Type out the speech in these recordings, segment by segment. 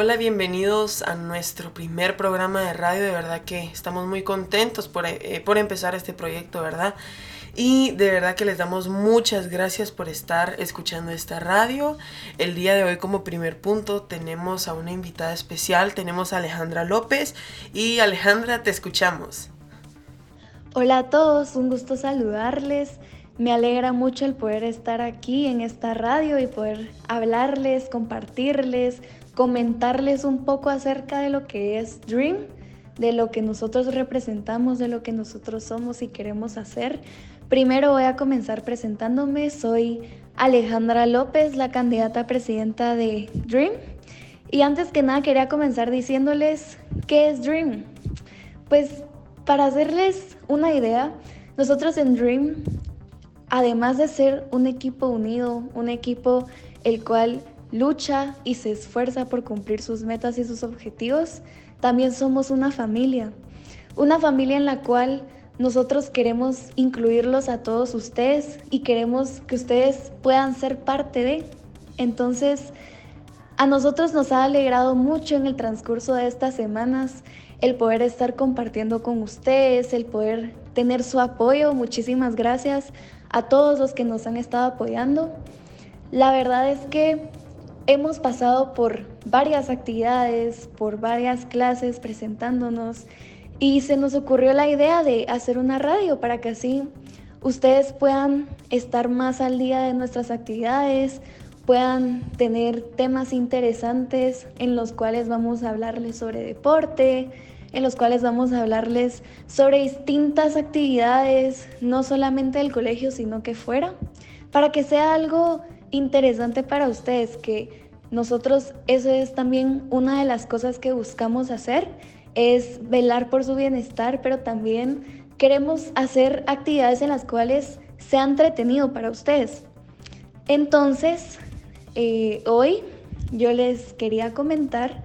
Hola, bienvenidos a nuestro primer programa de radio. De verdad que estamos muy contentos por, eh, por empezar este proyecto, ¿verdad? Y de verdad que les damos muchas gracias por estar escuchando esta radio. El día de hoy como primer punto tenemos a una invitada especial, tenemos a Alejandra López y Alejandra, te escuchamos. Hola a todos, un gusto saludarles. Me alegra mucho el poder estar aquí en esta radio y poder hablarles, compartirles, comentarles un poco acerca de lo que es Dream, de lo que nosotros representamos, de lo que nosotros somos y queremos hacer. Primero voy a comenzar presentándome. Soy Alejandra López, la candidata presidenta de Dream. Y antes que nada quería comenzar diciéndoles qué es Dream. Pues para hacerles una idea, nosotros en Dream, además de ser un equipo unido, un equipo el cual lucha y se esfuerza por cumplir sus metas y sus objetivos, también somos una familia. Una familia en la cual nosotros queremos incluirlos a todos ustedes y queremos que ustedes puedan ser parte de. Entonces, a nosotros nos ha alegrado mucho en el transcurso de estas semanas el poder estar compartiendo con ustedes, el poder tener su apoyo. Muchísimas gracias a todos los que nos han estado apoyando. La verdad es que hemos pasado por varias actividades, por varias clases presentándonos y se nos ocurrió la idea de hacer una radio para que así ustedes puedan estar más al día de nuestras actividades, puedan tener temas interesantes en los cuales vamos a hablarles sobre deporte, en los cuales vamos a hablarles sobre distintas actividades, no solamente del colegio, sino que fuera, para que sea algo interesante para ustedes, que nosotros eso es también una de las cosas que buscamos hacer, es velar por su bienestar, pero también queremos hacer actividades en las cuales sea entretenido para ustedes. Entonces, eh, hoy yo les quería comentar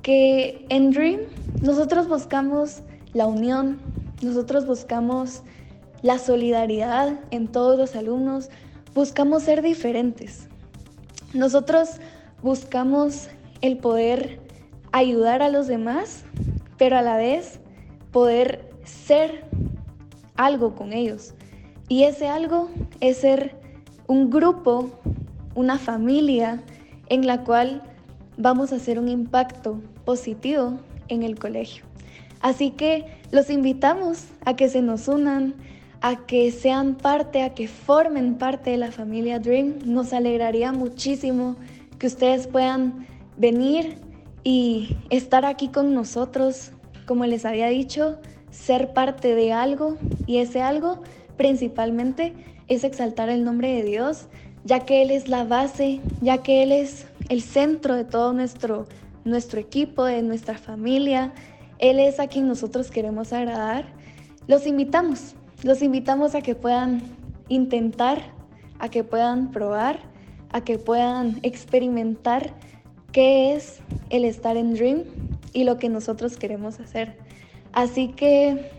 que en Dream nosotros buscamos la unión, nosotros buscamos la solidaridad en todos los alumnos, buscamos ser diferentes. Nosotros buscamos el poder ayudar a los demás, pero a la vez poder ser algo con ellos. Y ese algo es ser un grupo, una familia en la cual vamos a hacer un impacto positivo en el colegio. Así que los invitamos a que se nos unan, a que sean parte, a que formen parte de la familia Dream. Nos alegraría muchísimo que ustedes puedan venir y estar aquí con nosotros, como les había dicho, ser parte de algo y ese algo principalmente es exaltar el nombre de Dios, ya que Él es la base, ya que Él es el centro de todo nuestro, nuestro equipo, de nuestra familia. Él es a quien nosotros queremos agradar. Los invitamos, los invitamos a que puedan intentar, a que puedan probar a que puedan experimentar qué es el estar en Dream y lo que nosotros queremos hacer. Así que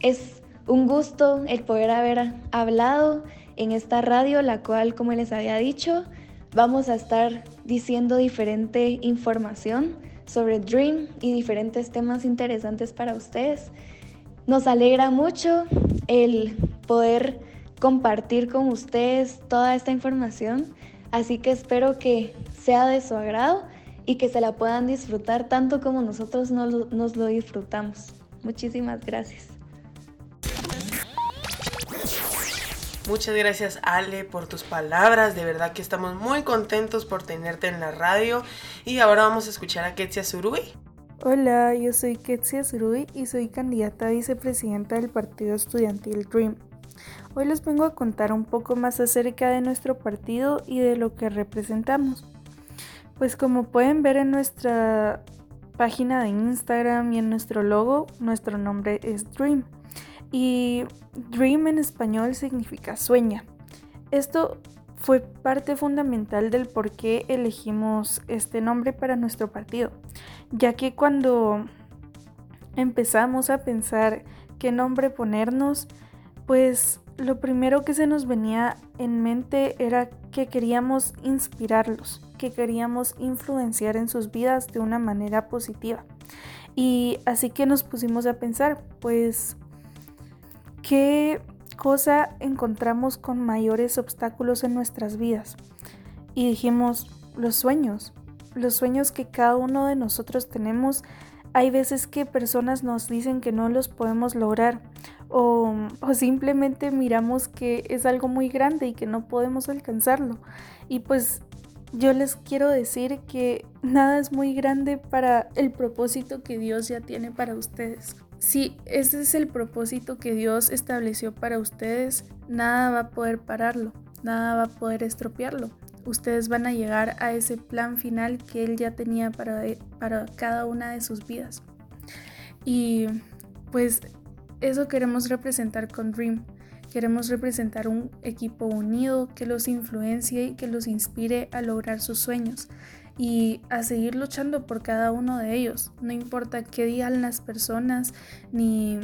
es un gusto el poder haber hablado en esta radio, la cual, como les había dicho, vamos a estar diciendo diferente información sobre Dream y diferentes temas interesantes para ustedes. Nos alegra mucho el poder compartir con ustedes toda esta información Así que espero que sea de su agrado y que se la puedan disfrutar tanto como nosotros nos, lo disfrutamos. Muchísimas gracias. Muchas gracias Ale por tus palabras, de verdad que estamos muy contentos por tenerte en la radio y ahora vamos a escuchar a Ketsia Surui. Hola, yo soy Ketsia Surui y soy candidata a vicepresidenta del Partido Estudiantil Dream. Hoy les vengo a contar un poco más acerca de nuestro partido y de lo que representamos. Pues como pueden ver en nuestra página de Instagram y en nuestro logo, nuestro nombre es Dream. Y Dream en español significa sueña. Esto fue parte fundamental del por qué elegimos este nombre para nuestro partido, ya que cuando empezamos a pensar qué nombre ponernos, pues lo primero que se nos venía en mente era que queríamos inspirarlos, que queríamos influenciar en sus vidas de una manera positiva. Y así que nos pusimos a pensar, pues, ¿qué cosa encontramos con mayores obstáculos en nuestras vidas? Y dijimos, los sueños, los sueños que cada uno de nosotros tenemos. Hay veces que personas nos dicen que no los podemos lograr o, simplemente miramos que es algo muy grande y que no podemos alcanzarlo. Y pues yo les quiero decir que nada es muy grande para el propósito que Dios ya tiene para ustedes. Si ese es el propósito que Dios estableció para ustedes, nada va a poder pararlo, nada va a poder estropearlo. Ustedes van a llegar a ese plan final que Él ya tenía para, para cada una de sus vidas. Y pues eso queremos representar con Dream. Queremos representar un equipo unido que los influencie y que los inspire a lograr sus sueños y a seguir luchando por cada uno de ellos. No importa qué digan las personas ni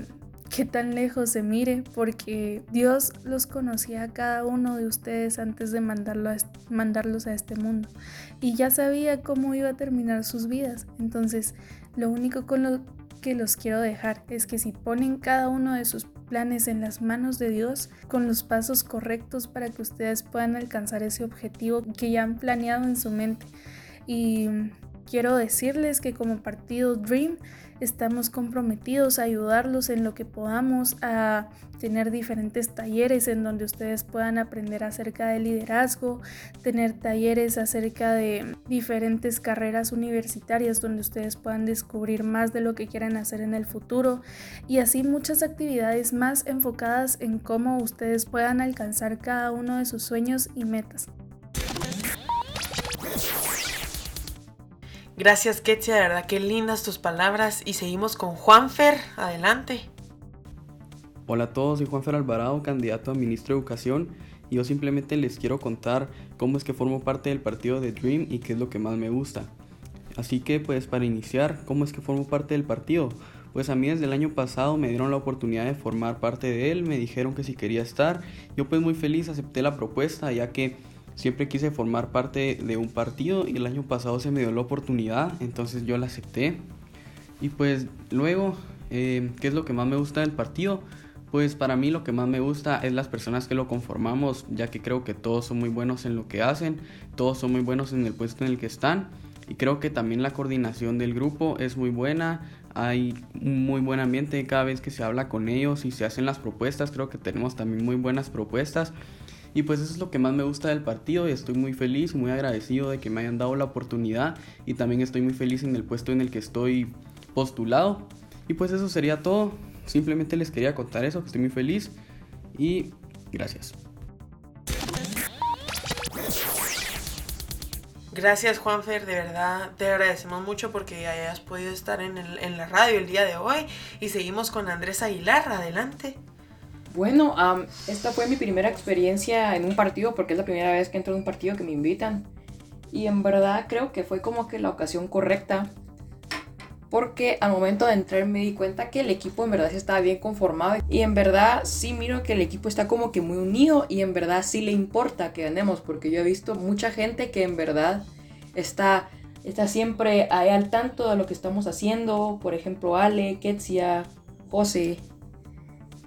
qué tan lejos se mire, porque Dios los conocía a cada uno de ustedes antes de mandarlo mandarlos a este mundo y ya sabía cómo iba a terminar sus vidas. Entonces, lo único con lo que los quiero dejar es que si ponen cada uno de sus planes en las manos de Dios con los pasos correctos para que ustedes puedan alcanzar ese objetivo que ya han planeado en su mente. Y quiero decirles que como partido Dream estamos comprometidos a ayudarlos en lo que podamos, a tener diferentes talleres en donde ustedes puedan aprender acerca de liderazgo, tener talleres acerca de diferentes carreras universitarias donde ustedes puedan descubrir más de lo que quieran hacer en el futuro y así muchas actividades más enfocadas en cómo ustedes puedan alcanzar cada uno de sus sueños y metas. Gracias, Ketsia, de verdad que lindas tus palabras. Y seguimos con Juanfer, adelante. Hola a todos, soy Juanfer Alvarado, candidato a ministro de Educación. Y yo simplemente les quiero contar cómo es que formo parte del partido de Dream y qué es lo que más me gusta. Así que, pues, para iniciar, ¿cómo es que formo parte del partido? Pues a mí desde el año pasado me dieron la oportunidad de formar parte de él, me dijeron que si quería estar. Yo, pues, muy feliz acepté la propuesta, ya que Siempre quise formar parte de un partido y el año pasado se me dio la oportunidad, entonces yo la acepté. Y pues luego, eh, ¿qué es lo que más me gusta del partido? Pues para mí lo que más me gusta es las personas que lo conformamos, ya que creo que todos son muy buenos en lo que hacen, todos son muy buenos en el puesto en el que están. Y creo que también la coordinación del grupo es muy buena, hay un muy buen ambiente cada vez que se habla con ellos y se hacen las propuestas, creo que tenemos también muy buenas propuestas. Y pues eso es lo que más me gusta del partido y estoy muy feliz, muy agradecido de que me hayan dado la oportunidad y también estoy muy feliz en el puesto en el que estoy postulado. Y pues eso sería todo. Simplemente les quería contar eso, que estoy muy feliz y gracias. Gracias Juanfer, de verdad te agradecemos mucho porque hayas podido estar en, en la radio el día de hoy y seguimos con Andrés Aguilar, adelante. Bueno, esta fue mi primera experiencia en un partido porque es la primera vez que entro en un partido que me invitan. Y en verdad creo que fue como que la ocasión correcta. Porque al momento de entrar me di cuenta que el equipo en verdad estaba bien conformado. Y en verdad sí miro que el equipo está como que muy unido y en verdad sí le importa que ganemos. Porque yo he visto mucha gente que en verdad está, está siempre ahí al tanto de lo que estamos haciendo. Por ejemplo, Ale, Ketsia, José.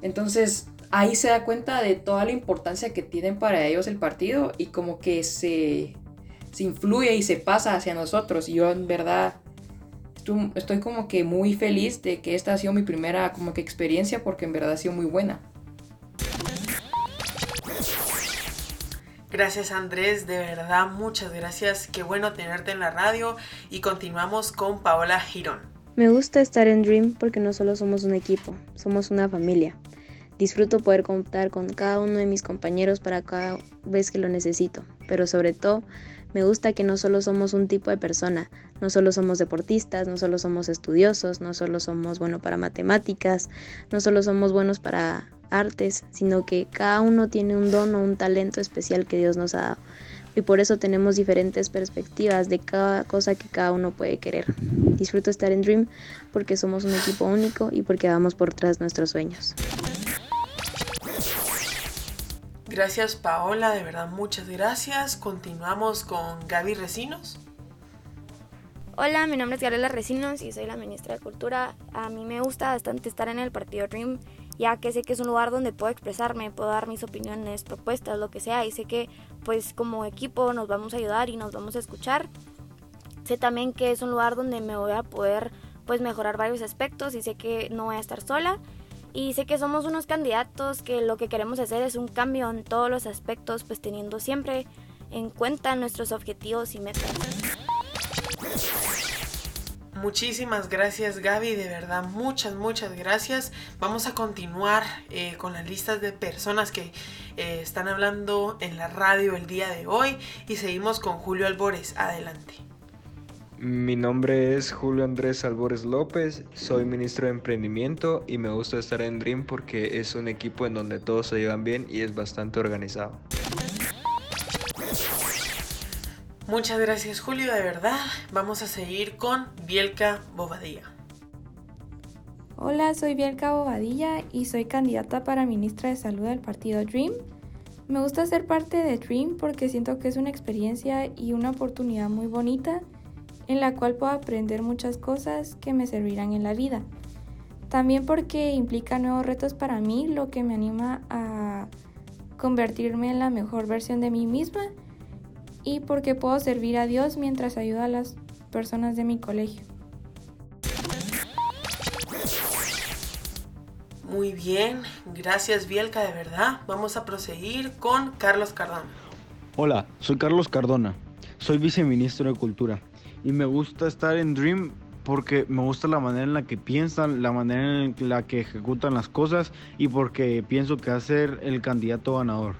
Entonces ahí se da cuenta de toda la importancia que tienen para ellos el partido y como que se, se influye y se pasa hacia nosotros. Y yo en verdad estoy como que muy feliz de que esta ha sido mi primera como que experiencia porque en verdad ha sido muy buena. Gracias Andrés, de verdad muchas gracias. Qué bueno tenerte en la radio y continuamos con Paola Girón. Me gusta estar en Dream porque no solo somos un equipo, somos una familia. Disfruto poder contar con cada uno de mis compañeros para cada vez que lo necesito, pero sobre todo me gusta que no solo somos un tipo de persona, no solo somos deportistas, no solo somos estudiosos, no solo somos buenos para matemáticas, no solo somos buenos para artes, sino que cada uno tiene un don o un talento especial que Dios nos ha dado. Y por eso tenemos diferentes perspectivas de cada cosa que cada uno puede querer. Disfruto estar en Dream porque somos un equipo único y porque vamos por tras nuestros sueños. Gracias Paola, de verdad muchas gracias. Continuamos con Gaby Recinos. Hola, mi nombre es Gabriela Recinos y soy la ministra de Cultura. A mí me gusta bastante estar en el partido Dream, ya que sé que es un lugar donde puedo expresarme, puedo dar mis opiniones, propuestas, lo que sea, y sé que pues como equipo nos vamos a ayudar y nos vamos a escuchar. Sé también que es un lugar donde me voy a poder pues mejorar varios aspectos y sé que no voy a estar sola y sé que somos unos candidatos que lo que queremos hacer es un cambio en todos los aspectos, pues teniendo siempre en cuenta nuestros objetivos y metas. Muchísimas gracias Gaby, de verdad muchas, muchas gracias. Vamos a continuar eh, con las listas de personas que eh, están hablando en la radio el día de hoy y seguimos con Julio Albores. Adelante. Mi nombre es Julio Andrés Albores López, soy ministro de Emprendimiento y me gusta estar en Dream porque es un equipo en donde todos se llevan bien y es bastante organizado. Muchas gracias Julio, de verdad. Vamos a seguir con Bielka Bobadilla. Hola, soy Bielka Bobadilla y soy candidata para ministra de Salud del partido Dream. Me gusta ser parte de Dream porque siento que es una experiencia y una oportunidad muy bonita en la cual puedo aprender muchas cosas que me servirán en la vida. También porque implica nuevos retos para mí, lo que me anima a convertirme en la mejor versión de mí misma y porque puedo servir a Dios mientras ayudo a las personas de mi colegio. Muy bien, gracias Bielka, de verdad. Vamos a proseguir con Carlos Cardona. Hola, soy Carlos Cardona, soy viceministro de Cultura y me gusta estar en Dream porque me gusta la manera en la que piensan, la manera en la que ejecutan las cosas y porque pienso que va a ser el candidato ganador.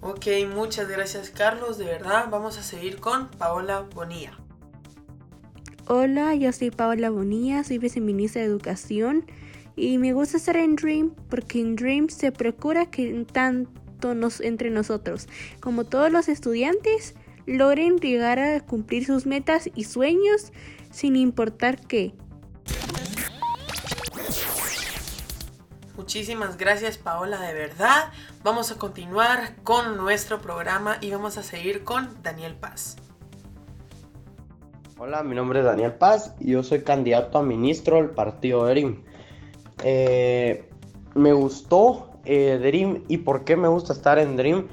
Ok, muchas gracias Carlos, de verdad. Vamos a seguir con Paola Bonilla. Hola, yo soy Paola Bonilla, soy viceministra de Educación y me gusta estar en Dream porque en Dream se procura que tanto entre nosotros, como todos los estudiantes, logren llegar a cumplir sus metas y sueños sin importar qué. Muchísimas gracias Paola, de verdad. Vamos a continuar con nuestro programa y vamos a seguir con Daniel Paz. Hola, mi nombre es Daniel Paz y yo soy candidato a ministro del partido ERIM. Eh, me gustó eh, Dream y por qué me gusta estar en Dream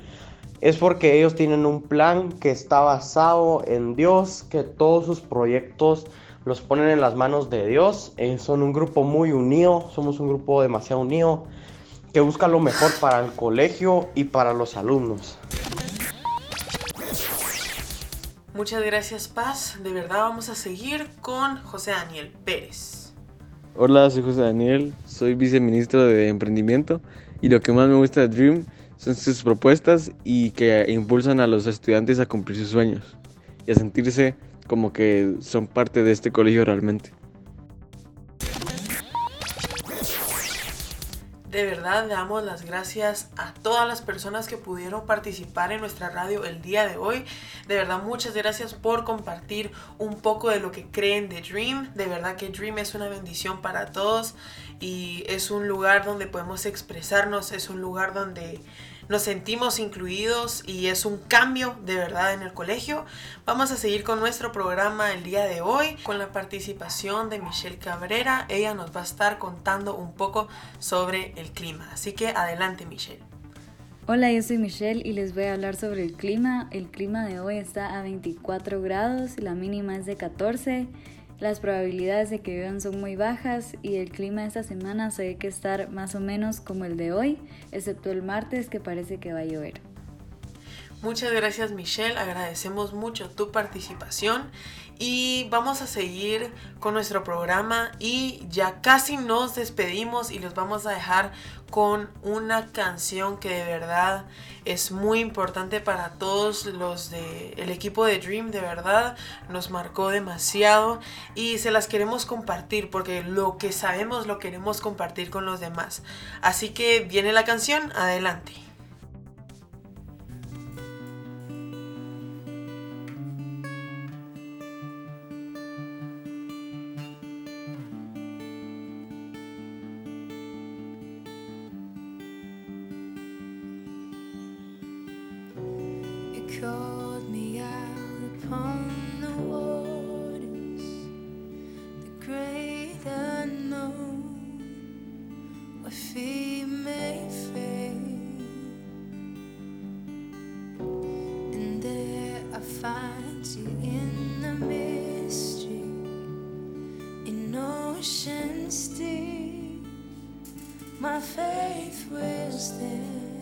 es porque ellos tienen un plan que está basado en Dios, que todos sus proyectos los ponen en las manos de Dios. Eh, son un grupo muy unido, somos un grupo demasiado unido que busca lo mejor para el colegio y para los alumnos. Muchas gracias Paz, de verdad vamos a seguir con José Daniel Pérez. Hola, soy José Daniel, soy viceministro de Emprendimiento y lo que más me gusta de Dream son sus propuestas y que impulsan a los estudiantes a cumplir sus sueños y a sentirse como que son parte de este colegio realmente. De verdad damos las gracias a todas las personas que pudieron participar en nuestra radio el día de hoy. De verdad muchas gracias por compartir un poco de lo que creen de Dream. De verdad que Dream es una bendición para todos y es un lugar donde podemos expresarnos, es un lugar donde nos sentimos incluidos y es un cambio de verdad en el colegio. Vamos a seguir con nuestro programa el día de hoy con la participación de Michelle Cabrera. Ella nos va a estar contando un poco sobre el clima. Así que adelante Michelle. Hola, yo soy Michelle y les voy a hablar sobre el clima. El clima de hoy está a 24 grados, la mínima es de 14. Las probabilidades de que lluevan son muy bajas y el clima esta semana se ve que estar más o menos como el de hoy, excepto el martes que parece que va a llover. Muchas gracias Michelle, agradecemos mucho tu participación y vamos a seguir con nuestro programa y ya casi nos despedimos y los vamos a dejar con una canción que de verdad es muy importante para todos los del equipo de Dream, de verdad nos marcó demasiado y se las queremos compartir porque lo que sabemos lo queremos compartir con los demás. Así que viene la canción, adelante. my faith was there.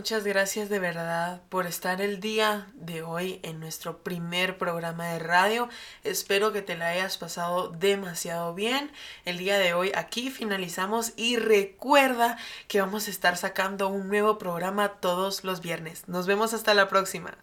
Muchas gracias de verdad por estar el día de hoy en nuestro primer programa de radio. Espero que te la hayas pasado demasiado bien. El día de hoy aquí finalizamos y recuerda que vamos a estar sacando un nuevo programa todos los viernes. Nos vemos hasta la próxima.